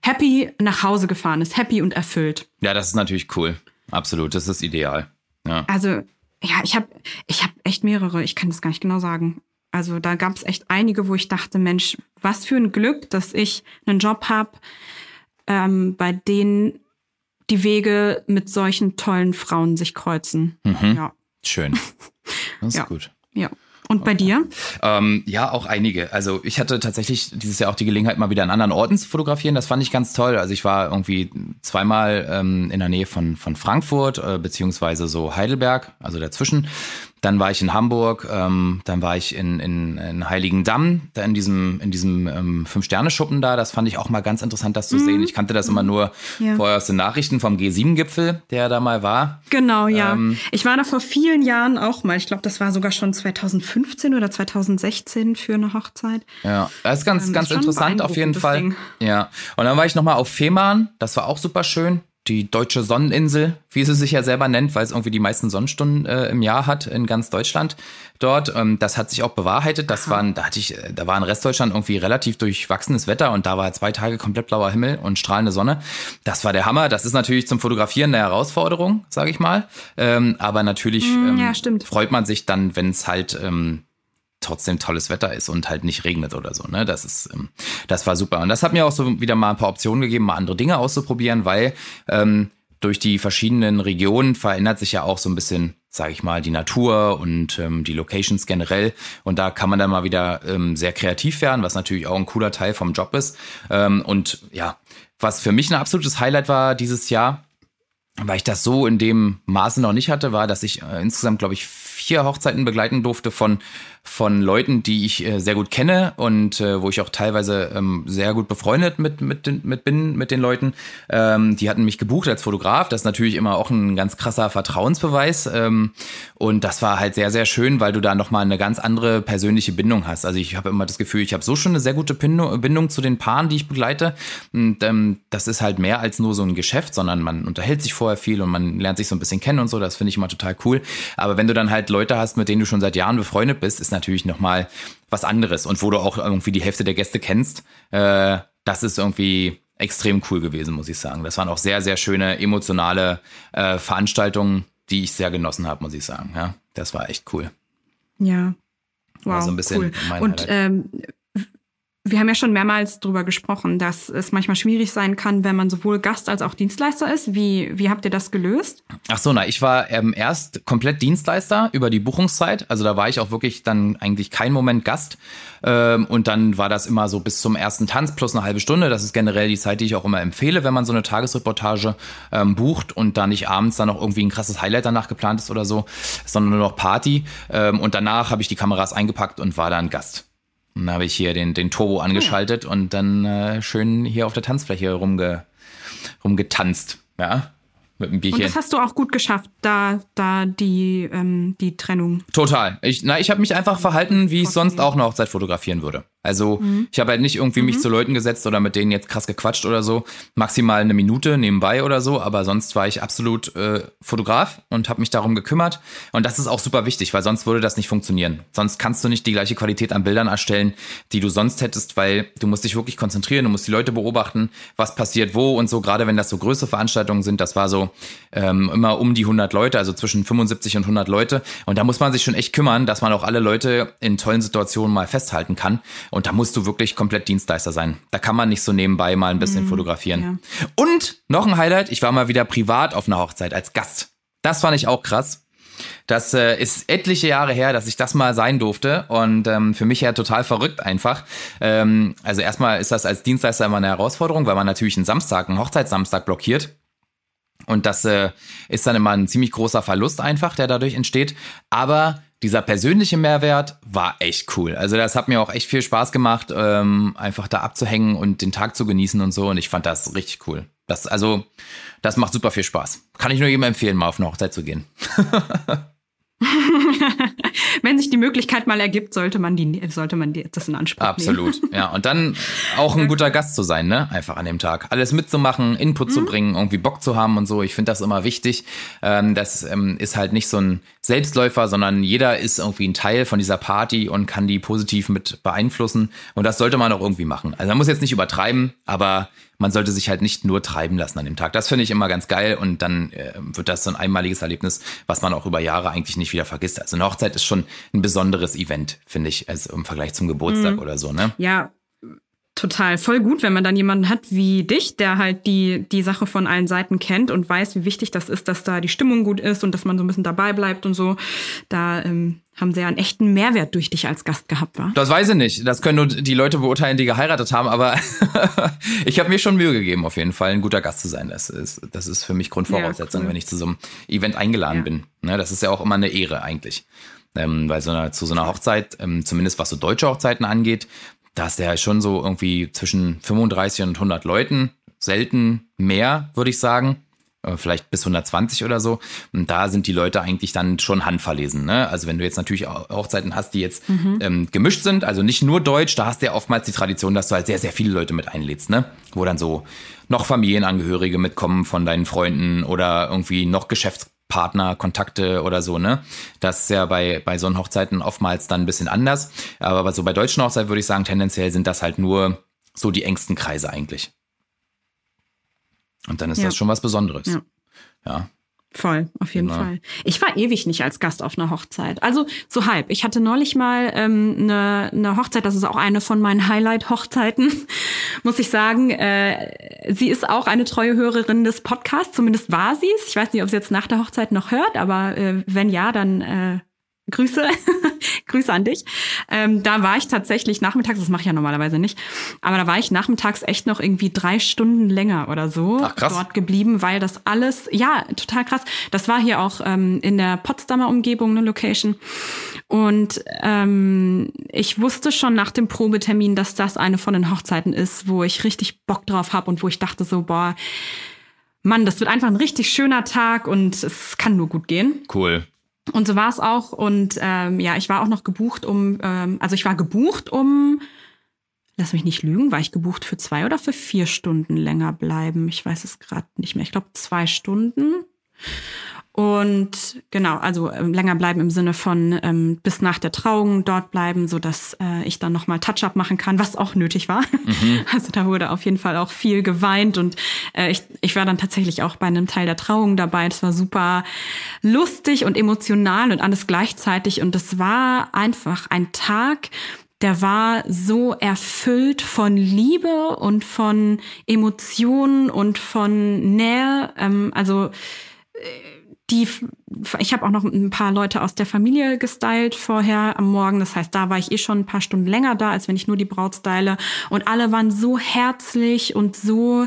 happy nach Hause gefahren ist, happy und erfüllt. Ja, das ist natürlich cool. Absolut, das ist ideal. Ja. Also, ja, ich habe ich hab echt mehrere, ich kann das gar nicht genau sagen. Also da gab es echt einige, wo ich dachte, Mensch, was für ein Glück, dass ich einen Job habe, ähm, bei denen die Wege mit solchen tollen Frauen sich kreuzen. Mhm. Ja. Schön. Das ist ja. gut. Ja. Und bei dir? Ähm, ja, auch einige. Also ich hatte tatsächlich dieses Jahr auch die Gelegenheit, mal wieder an anderen Orten zu fotografieren. Das fand ich ganz toll. Also ich war irgendwie zweimal ähm, in der Nähe von, von Frankfurt, äh, beziehungsweise so Heidelberg, also dazwischen. Dann war ich in Hamburg, ähm, dann war ich in, in, in Heiligendamm, da in diesem, in diesem ähm, Fünf-Sterne-Schuppen da. Das fand ich auch mal ganz interessant, das zu mhm. sehen. Ich kannte das immer nur ja. vorher aus den Nachrichten vom G7-Gipfel, der da mal war. Genau, ja. Ähm, ich war da vor vielen Jahren auch mal. Ich glaube, das war sogar schon 2015 oder 2016 für eine Hochzeit. Ja, das ist ganz, ähm, ganz interessant auf jeden Fall. Ding. Ja. Und dann war ich nochmal auf Fehmarn. Das war auch super schön die deutsche Sonneninsel, wie sie sich ja selber nennt, weil es irgendwie die meisten Sonnenstunden äh, im Jahr hat in ganz Deutschland dort. Ähm, das hat sich auch bewahrheitet. Das waren, da hatte ich, äh, da war in Restdeutschland irgendwie relativ durchwachsenes Wetter und da war zwei Tage komplett blauer Himmel und strahlende Sonne. Das war der Hammer. Das ist natürlich zum Fotografieren eine Herausforderung, sage ich mal. Ähm, aber natürlich mm, ähm, ja, freut man sich dann, wenn es halt ähm, trotzdem tolles Wetter ist und halt nicht regnet oder so. Ne? Das ist, ähm, das war super. Und das hat mir auch so wieder mal ein paar Optionen gegeben, mal andere Dinge auszuprobieren, weil ähm, durch die verschiedenen Regionen verändert sich ja auch so ein bisschen, sage ich mal, die Natur und ähm, die Locations generell. Und da kann man dann mal wieder ähm, sehr kreativ werden, was natürlich auch ein cooler Teil vom Job ist. Ähm, und ja, was für mich ein absolutes Highlight war dieses Jahr, weil ich das so in dem Maße noch nicht hatte, war, dass ich äh, insgesamt, glaube ich, vier Hochzeiten begleiten durfte von von Leuten, die ich äh, sehr gut kenne und äh, wo ich auch teilweise ähm, sehr gut befreundet mit, mit, den, mit bin mit den Leuten. Ähm, die hatten mich gebucht als Fotograf. Das ist natürlich immer auch ein ganz krasser Vertrauensbeweis. Ähm, und das war halt sehr, sehr schön, weil du da nochmal eine ganz andere persönliche Bindung hast. Also ich habe immer das Gefühl, ich habe so schon eine sehr gute Bindung zu den Paaren, die ich begleite. Und ähm, das ist halt mehr als nur so ein Geschäft, sondern man unterhält sich vorher viel und man lernt sich so ein bisschen kennen und so. Das finde ich immer total cool. Aber wenn du dann halt Leute hast, mit denen du schon seit Jahren befreundet bist, ist natürlich nochmal was anderes und wo du auch irgendwie die Hälfte der Gäste kennst, äh, das ist irgendwie extrem cool gewesen, muss ich sagen. Das waren auch sehr, sehr schöne emotionale äh, Veranstaltungen, die ich sehr genossen habe, muss ich sagen. Ja, das war echt cool. Ja. Wow, war so ein bisschen cool. Und ähm, wir haben ja schon mehrmals darüber gesprochen, dass es manchmal schwierig sein kann, wenn man sowohl Gast als auch Dienstleister ist. Wie, wie habt ihr das gelöst? Ach so, na, ich war ähm, erst komplett Dienstleister über die Buchungszeit. Also da war ich auch wirklich dann eigentlich kein Moment Gast. Ähm, und dann war das immer so bis zum ersten Tanz plus eine halbe Stunde. Das ist generell die Zeit, die ich auch immer empfehle, wenn man so eine Tagesreportage ähm, bucht und da nicht abends dann noch irgendwie ein krasses Highlight danach geplant ist oder so, sondern nur noch Party. Ähm, und danach habe ich die Kameras eingepackt und war dann Gast. Dann habe ich hier den, den Turbo angeschaltet ja. und dann äh, schön hier auf der Tanzfläche rumge, rumgetanzt. Ja, mit dem Bierchen. Und das hast du auch gut geschafft, da, da die, ähm, die Trennung. Total. Ich, na, ich habe mich einfach verhalten, wie ich sonst auch eine Hochzeit fotografieren würde. Also mhm. ich habe halt nicht irgendwie mich mhm. zu Leuten gesetzt oder mit denen jetzt krass gequatscht oder so. Maximal eine Minute nebenbei oder so, aber sonst war ich absolut äh, Fotograf und habe mich darum gekümmert. Und das ist auch super wichtig, weil sonst würde das nicht funktionieren. Sonst kannst du nicht die gleiche Qualität an Bildern erstellen, die du sonst hättest, weil du musst dich wirklich konzentrieren, du musst die Leute beobachten, was passiert wo und so. Gerade wenn das so größere Veranstaltungen sind, das war so ähm, immer um die 100 Leute, also zwischen 75 und 100 Leute. Und da muss man sich schon echt kümmern, dass man auch alle Leute in tollen Situationen mal festhalten kann. Und da musst du wirklich komplett Dienstleister sein. Da kann man nicht so nebenbei mal ein bisschen mhm, fotografieren. Ja. Und noch ein Highlight, ich war mal wieder privat auf einer Hochzeit als Gast. Das fand ich auch krass. Das äh, ist etliche Jahre her, dass ich das mal sein durfte und ähm, für mich ja total verrückt einfach. Ähm, also erstmal ist das als Dienstleister immer eine Herausforderung, weil man natürlich einen Samstag, einen Hochzeitssamstag blockiert. Und das äh, ist dann immer ein ziemlich großer Verlust einfach, der dadurch entsteht. Aber dieser persönliche Mehrwert war echt cool. Also das hat mir auch echt viel Spaß gemacht, ähm, einfach da abzuhängen und den Tag zu genießen und so. Und ich fand das richtig cool. Das, also, das macht super viel Spaß. Kann ich nur jedem empfehlen, mal auf eine Hochzeit zu gehen. Wenn sich die Möglichkeit mal ergibt, sollte man, die, sollte man die, das in Anspruch Absolut. nehmen. Absolut, ja. Und dann auch ein guter Gast zu sein, ne? Einfach an dem Tag. Alles mitzumachen, Input mhm. zu bringen, irgendwie Bock zu haben und so. Ich finde das immer wichtig. Ähm, das ähm, ist halt nicht so ein Selbstläufer, sondern jeder ist irgendwie ein Teil von dieser Party und kann die positiv mit beeinflussen. Und das sollte man auch irgendwie machen. Also man muss jetzt nicht übertreiben, aber man sollte sich halt nicht nur treiben lassen an dem Tag. Das finde ich immer ganz geil und dann äh, wird das so ein einmaliges Erlebnis, was man auch über Jahre eigentlich nicht wieder vergisst. Also eine Hochzeit ist schon ein besonderes Event, finde ich, also im Vergleich zum Geburtstag mhm. oder so, ne? Ja, total voll gut, wenn man dann jemanden hat wie dich, der halt die, die Sache von allen Seiten kennt und weiß, wie wichtig das ist, dass da die Stimmung gut ist und dass man so ein bisschen dabei bleibt und so. Da ähm, haben sie ja einen echten Mehrwert durch dich als Gast gehabt, wa? Das weiß ich nicht. Das können nur die Leute beurteilen, die geheiratet haben, aber ich habe mir schon Mühe gegeben, auf jeden Fall ein guter Gast zu sein. Das ist, das ist für mich Grundvoraussetzung, ja, cool. wenn ich zu so einem Event eingeladen ja. bin. Ne, das ist ja auch immer eine Ehre eigentlich. Ähm, weil so einer, zu so einer Hochzeit, ähm, zumindest was so deutsche Hochzeiten angeht, da ist der schon so irgendwie zwischen 35 und 100 Leuten, selten mehr, würde ich sagen. Äh, vielleicht bis 120 oder so. Und da sind die Leute eigentlich dann schon handverlesen. Ne? Also wenn du jetzt natürlich Hochzeiten hast, die jetzt mhm. ähm, gemischt sind, also nicht nur Deutsch, da hast du ja oftmals die Tradition, dass du halt sehr, sehr viele Leute mit einlädst, ne? Wo dann so noch Familienangehörige mitkommen von deinen Freunden oder irgendwie noch Geschäftspartner, Kontakte oder so, ne? Das ist ja bei, bei so Hochzeiten oftmals dann ein bisschen anders. Aber so bei deutschen Hochzeiten würde ich sagen, tendenziell sind das halt nur so die engsten Kreise eigentlich. Und dann ist ja. das schon was Besonderes. Ja. ja. Voll, auf jeden genau. Fall. Ich war ewig nicht als Gast auf einer Hochzeit. Also so halb. Ich hatte neulich mal ähm, eine, eine Hochzeit, das ist auch eine von meinen Highlight-Hochzeiten, muss ich sagen. Äh, sie ist auch eine treue Hörerin des Podcasts, zumindest war sie es. Ich weiß nicht, ob sie jetzt nach der Hochzeit noch hört, aber äh, wenn ja, dann äh, Grüße, Grüße an dich. Ähm, da war ich tatsächlich nachmittags, das mache ich ja normalerweise nicht, aber da war ich nachmittags echt noch irgendwie drei Stunden länger oder so Ach, dort geblieben, weil das alles, ja, total krass. Das war hier auch ähm, in der Potsdamer Umgebung eine Location. Und ähm, ich wusste schon nach dem Probetermin, dass das eine von den Hochzeiten ist, wo ich richtig Bock drauf habe und wo ich dachte so, boah, Mann, das wird einfach ein richtig schöner Tag und es kann nur gut gehen. Cool. Und so war es auch. Und ähm, ja, ich war auch noch gebucht um, ähm, also ich war gebucht um, lass mich nicht lügen, war ich gebucht für zwei oder für vier Stunden länger bleiben? Ich weiß es gerade nicht mehr. Ich glaube zwei Stunden. Und genau, also ähm, länger bleiben im Sinne von ähm, bis nach der Trauung dort bleiben, so dass äh, ich dann nochmal Touch-up machen kann, was auch nötig war. Mhm. Also da wurde auf jeden Fall auch viel geweint und äh, ich, ich war dann tatsächlich auch bei einem Teil der Trauung dabei. Das war super lustig und emotional und alles gleichzeitig. Und es war einfach ein Tag, der war so erfüllt von Liebe und von Emotionen und von Nähe. Ähm, also äh, die, ich habe auch noch ein paar Leute aus der Familie gestylt vorher am Morgen. Das heißt, da war ich eh schon ein paar Stunden länger da, als wenn ich nur die Braut style. Und alle waren so herzlich und so,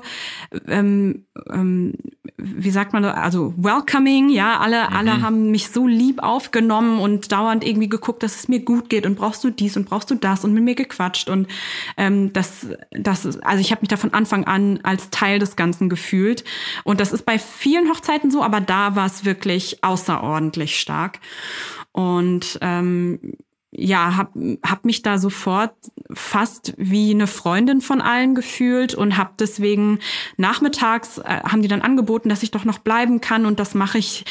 ähm, ähm, wie sagt man, also welcoming, ja, alle, mhm. alle haben mich so lieb aufgenommen und dauernd irgendwie geguckt, dass es mir gut geht und brauchst du dies und brauchst du das und mit mir gequatscht und ähm, das, das, also ich habe mich da von Anfang an als Teil des Ganzen gefühlt und das ist bei vielen Hochzeiten so, aber da war es wirklich außerordentlich stark. Und ähm, ja, hab, hab mich da sofort fast wie eine Freundin von allen gefühlt und hab deswegen nachmittags äh, haben die dann angeboten, dass ich doch noch bleiben kann und das mache ich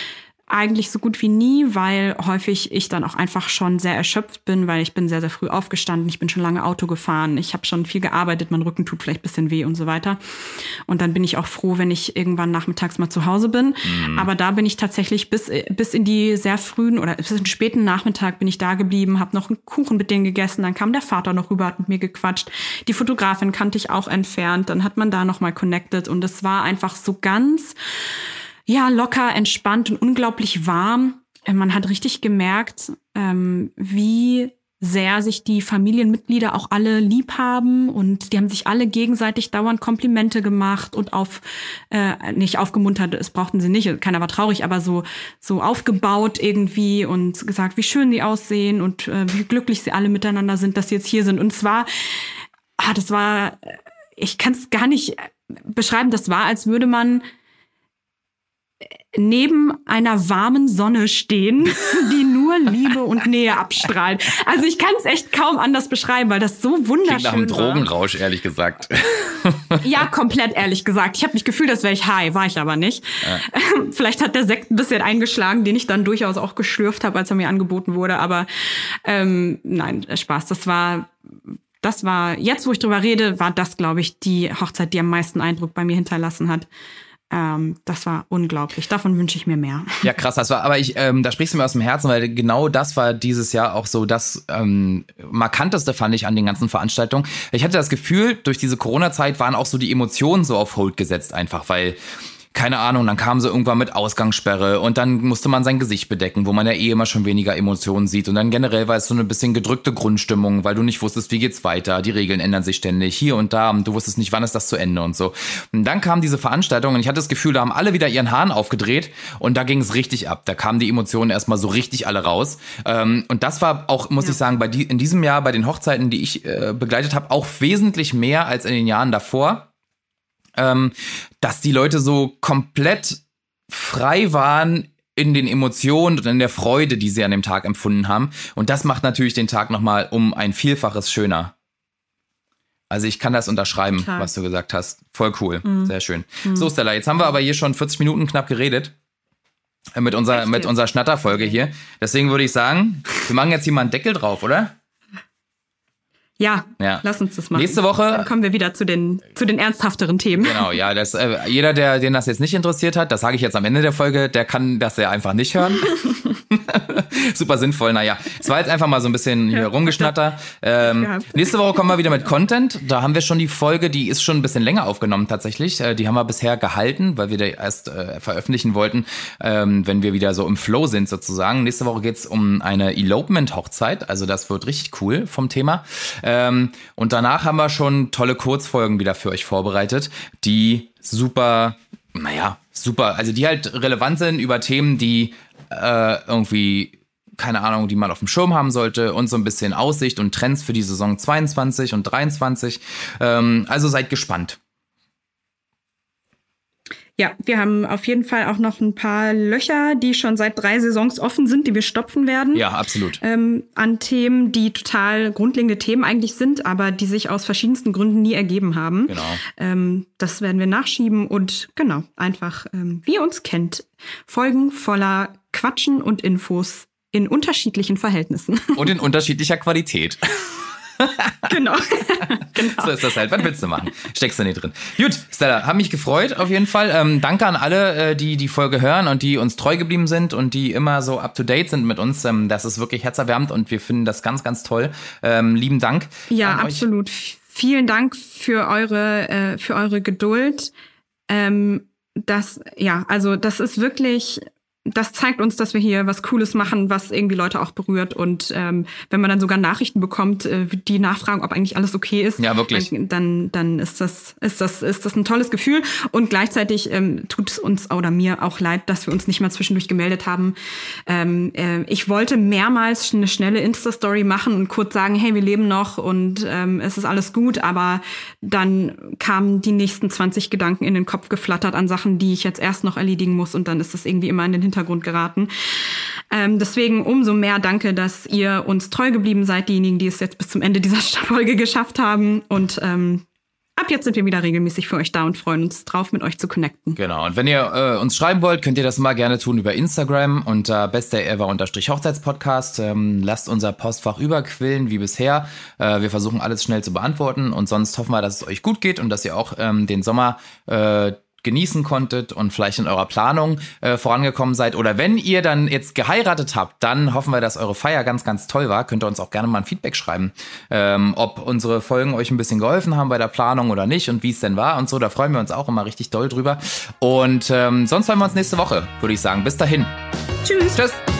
eigentlich so gut wie nie, weil häufig ich dann auch einfach schon sehr erschöpft bin, weil ich bin sehr, sehr früh aufgestanden, ich bin schon lange Auto gefahren, ich habe schon viel gearbeitet, mein Rücken tut vielleicht bisschen weh und so weiter. Und dann bin ich auch froh, wenn ich irgendwann nachmittags mal zu Hause bin. Mhm. Aber da bin ich tatsächlich bis, bis in die sehr frühen oder bis in den späten Nachmittag bin ich da geblieben, habe noch einen Kuchen mit denen gegessen, dann kam der Vater noch rüber, hat mit mir gequatscht. Die Fotografin kannte ich auch entfernt, dann hat man da noch mal connected und es war einfach so ganz ja, locker, entspannt und unglaublich warm. Äh, man hat richtig gemerkt, ähm, wie sehr sich die Familienmitglieder auch alle lieb haben und die haben sich alle gegenseitig dauernd Komplimente gemacht und auf äh, nicht aufgemuntert, es brauchten sie nicht, keiner war traurig, aber so so aufgebaut irgendwie und gesagt, wie schön sie aussehen und äh, wie glücklich sie alle miteinander sind, dass sie jetzt hier sind und zwar ah, das war ich kann es gar nicht beschreiben, das war als würde man neben einer warmen Sonne stehen, die nur Liebe und Nähe abstrahlt. Also ich kann es echt kaum anders beschreiben, weil das so wunderschön Klingt nach einem Drogenrausch, ehrlich gesagt. Ja, komplett ehrlich gesagt. Ich habe mich gefühlt, als wäre ich high, war ich aber nicht. Ja. Vielleicht hat der Sekt ein bisschen eingeschlagen, den ich dann durchaus auch geschlürft habe, als er mir angeboten wurde. Aber ähm, nein, Spaß. Das war das war, jetzt wo ich drüber rede, war das, glaube ich, die Hochzeit, die am meisten Eindruck bei mir hinterlassen hat. Ähm, das war unglaublich. Davon wünsche ich mir mehr. Ja, krass. Das war, aber ich, ähm, da sprichst du mir aus dem Herzen, weil genau das war dieses Jahr auch so das ähm, markanteste fand ich an den ganzen Veranstaltungen. Ich hatte das Gefühl, durch diese Corona-Zeit waren auch so die Emotionen so auf Hold gesetzt einfach, weil keine Ahnung, dann kam sie irgendwann mit Ausgangssperre und dann musste man sein Gesicht bedecken, wo man ja eh immer schon weniger Emotionen sieht. Und dann generell war es so eine bisschen gedrückte Grundstimmung, weil du nicht wusstest, wie geht's weiter. Die Regeln ändern sich ständig hier und da und du wusstest nicht, wann ist das zu Ende und so. Und dann kam diese Veranstaltung und ich hatte das Gefühl, da haben alle wieder ihren Hahn aufgedreht und da ging es richtig ab. Da kamen die Emotionen erstmal so richtig alle raus. Ähm, und das war auch, muss ja. ich sagen, bei die, in diesem Jahr bei den Hochzeiten, die ich äh, begleitet habe, auch wesentlich mehr als in den Jahren davor ähm, dass die Leute so komplett frei waren in den Emotionen und in der Freude, die sie an dem Tag empfunden haben. Und das macht natürlich den Tag nochmal um ein Vielfaches schöner. Also ich kann das unterschreiben, Klar. was du gesagt hast. Voll cool. Mhm. Sehr schön. Mhm. So, Stella, jetzt haben wir aber hier schon 40 Minuten knapp geredet. Äh, mit unserer, mit unserer Schnatterfolge hier. Deswegen würde ich sagen, wir machen jetzt hier mal einen Deckel drauf, oder? Ja, ja, lass uns das machen. Nächste Woche. Dann kommen wir wieder zu den, zu den ernsthafteren Themen. Genau, ja. Das, äh, jeder, der, den das jetzt nicht interessiert hat, das sage ich jetzt am Ende der Folge, der kann das ja einfach nicht hören. Super sinnvoll. Naja, es war jetzt einfach mal so ein bisschen hier ja, rumgeschnatter. Ähm, nächste Woche kommen wir wieder mit Content. Da haben wir schon die Folge, die ist schon ein bisschen länger aufgenommen tatsächlich. Äh, die haben wir bisher gehalten, weil wir die erst äh, veröffentlichen wollten, ähm, wenn wir wieder so im Flow sind sozusagen. Nächste Woche geht's um eine Elopement-Hochzeit. Also das wird richtig cool vom Thema. Ähm, und danach haben wir schon tolle Kurzfolgen wieder für euch vorbereitet, die super, naja, super, also die halt relevant sind über Themen, die äh, irgendwie keine Ahnung, die man auf dem Schirm haben sollte und so ein bisschen Aussicht und Trends für die Saison 22 und 23. Ähm, also seid gespannt. Ja, wir haben auf jeden Fall auch noch ein paar Löcher, die schon seit drei Saisons offen sind, die wir stopfen werden. Ja, absolut. Ähm, an Themen, die total grundlegende Themen eigentlich sind, aber die sich aus verschiedensten Gründen nie ergeben haben. Genau. Ähm, das werden wir nachschieben und genau, einfach, ähm, wie ihr uns kennt, Folgen voller Quatschen und Infos in unterschiedlichen Verhältnissen. Und in unterschiedlicher Qualität. genau. genau. So ist das halt. Was willst du machen? Steckst du nicht drin. Gut, Stella, hat mich gefreut auf jeden Fall. Ähm, danke an alle, äh, die die Folge hören und die uns treu geblieben sind und die immer so up to date sind mit uns. Ähm, das ist wirklich herzerwärmend und wir finden das ganz, ganz toll. Ähm, lieben Dank. Ja, absolut. Vielen Dank für eure, äh, für eure Geduld. Ähm, das, ja, also das ist wirklich das zeigt uns, dass wir hier was Cooles machen, was irgendwie Leute auch berührt. Und ähm, wenn man dann sogar Nachrichten bekommt, äh, die nachfragen, ob eigentlich alles okay ist, ja, wirklich. dann, dann ist das, ist das, ist das ein tolles Gefühl. Und gleichzeitig ähm, tut es uns oder mir auch leid, dass wir uns nicht mal zwischendurch gemeldet haben. Ähm, äh, ich wollte mehrmals eine schnelle Insta-Story machen und kurz sagen, hey, wir leben noch und ähm, es ist alles gut, aber dann kamen die nächsten 20 Gedanken in den Kopf geflattert an Sachen, die ich jetzt erst noch erledigen muss und dann ist das irgendwie immer in den Hintergrund Hintergrund geraten. Ähm, deswegen umso mehr danke, dass ihr uns treu geblieben seid, diejenigen, die es jetzt bis zum Ende dieser Folge geschafft haben. Und ähm, ab jetzt sind wir wieder regelmäßig für euch da und freuen uns drauf, mit euch zu connecten. Genau. Und wenn ihr äh, uns schreiben wollt, könnt ihr das mal gerne tun über Instagram unter bestever-hochzeitspodcast. Ähm, lasst unser Postfach überquillen wie bisher. Äh, wir versuchen alles schnell zu beantworten und sonst hoffen wir, dass es euch gut geht und dass ihr auch ähm, den Sommer äh, genießen konntet und vielleicht in eurer Planung äh, vorangekommen seid. Oder wenn ihr dann jetzt geheiratet habt, dann hoffen wir, dass eure Feier ganz, ganz toll war. Könnt ihr uns auch gerne mal ein Feedback schreiben, ähm, ob unsere Folgen euch ein bisschen geholfen haben bei der Planung oder nicht und wie es denn war und so. Da freuen wir uns auch immer richtig doll drüber. Und ähm, sonst hören wir uns nächste Woche, würde ich sagen. Bis dahin. Tschüss. Tschüss.